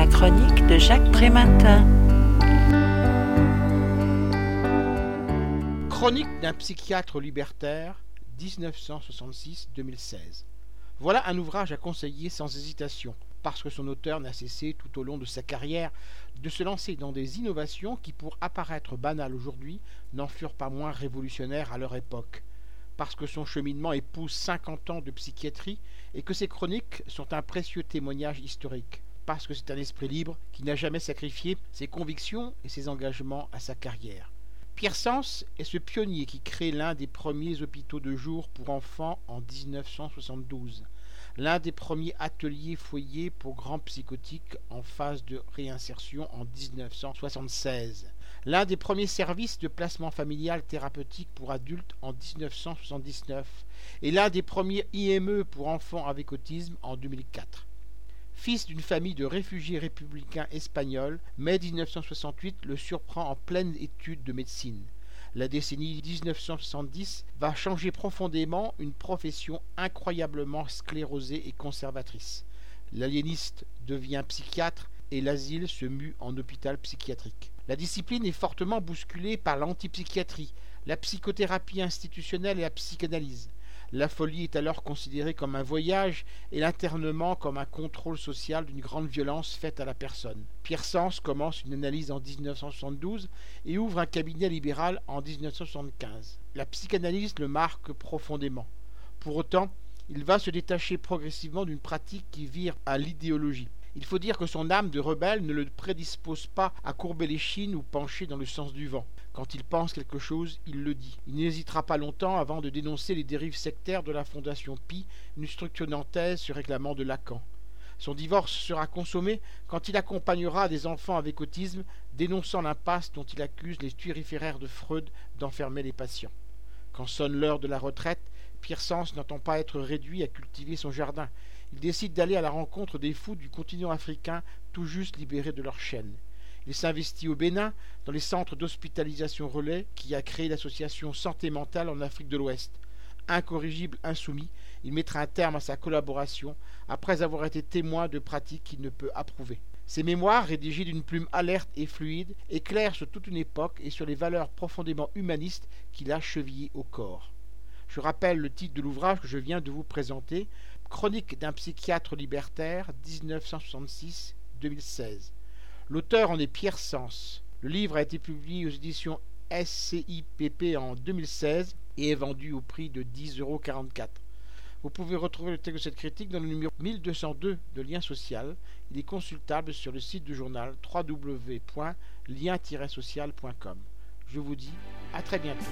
La chronique de Jacques Prématin. Chronique d'un psychiatre libertaire, 1966-2016. Voilà un ouvrage à conseiller sans hésitation, parce que son auteur n'a cessé tout au long de sa carrière de se lancer dans des innovations qui, pour apparaître banales aujourd'hui, n'en furent pas moins révolutionnaires à leur époque parce que son cheminement épouse 50 ans de psychiatrie et que ses chroniques sont un précieux témoignage historique, parce que c'est un esprit libre qui n'a jamais sacrifié ses convictions et ses engagements à sa carrière. Pierre Sens est ce pionnier qui crée l'un des premiers hôpitaux de jour pour enfants en 1972, l'un des premiers ateliers foyers pour grands psychotiques en phase de réinsertion en 1976, l'un des premiers services de placement familial thérapeutique pour adultes en 1979 et l'un des premiers IME pour enfants avec autisme en 2004. Fils d'une famille de réfugiés républicains espagnols, mai 1968 le surprend en pleine étude de médecine. La décennie 1970 va changer profondément une profession incroyablement sclérosée et conservatrice. L'aliéniste devient psychiatre et l'asile se mue en hôpital psychiatrique. La discipline est fortement bousculée par l'antipsychiatrie, la psychothérapie institutionnelle et la psychanalyse. La folie est alors considérée comme un voyage et l'internement comme un contrôle social d'une grande violence faite à la personne. Pierre Sens commence une analyse en 1972 et ouvre un cabinet libéral en 1975. La psychanalyse le marque profondément. Pour autant, il va se détacher progressivement d'une pratique qui vire à l'idéologie. Il faut dire que son âme de rebelle ne le prédispose pas à courber les chines ou pencher dans le sens du vent. Quand il pense quelque chose, il le dit. Il n'hésitera pas longtemps avant de dénoncer les dérives sectaires de la Fondation Pi, une structure nantaise se réclamant de Lacan. Son divorce sera consommé quand il accompagnera des enfants avec autisme, dénonçant l'impasse dont il accuse les tuériféraires de Freud d'enfermer les patients. Quand sonne l'heure de la retraite, Pierre Sens n'entend pas être réduit à cultiver son jardin il décide d'aller à la rencontre des fous du continent africain tout juste libérés de leur chaîne. Il s'investit au Bénin, dans les centres d'hospitalisation relais qui a créé l'association Santé Mentale en Afrique de l'Ouest. Incorrigible, insoumis, il mettra un terme à sa collaboration après avoir été témoin de pratiques qu'il ne peut approuver. Ses mémoires, rédigées d'une plume alerte et fluide, éclairent sur toute une époque et sur les valeurs profondément humanistes qu'il a chevillées au corps. Je rappelle le titre de l'ouvrage que je viens de vous présenter, Chronique d'un psychiatre libertaire, 1966-2016. L'auteur en est Pierre Sens. Le livre a été publié aux éditions SCIPP en 2016 et est vendu au prix de 10,44 euros. Vous pouvez retrouver le texte de cette critique dans le numéro 1202 de Lien Social. Il est consultable sur le site du journal www.lien-social.com. Je vous dis à très bientôt.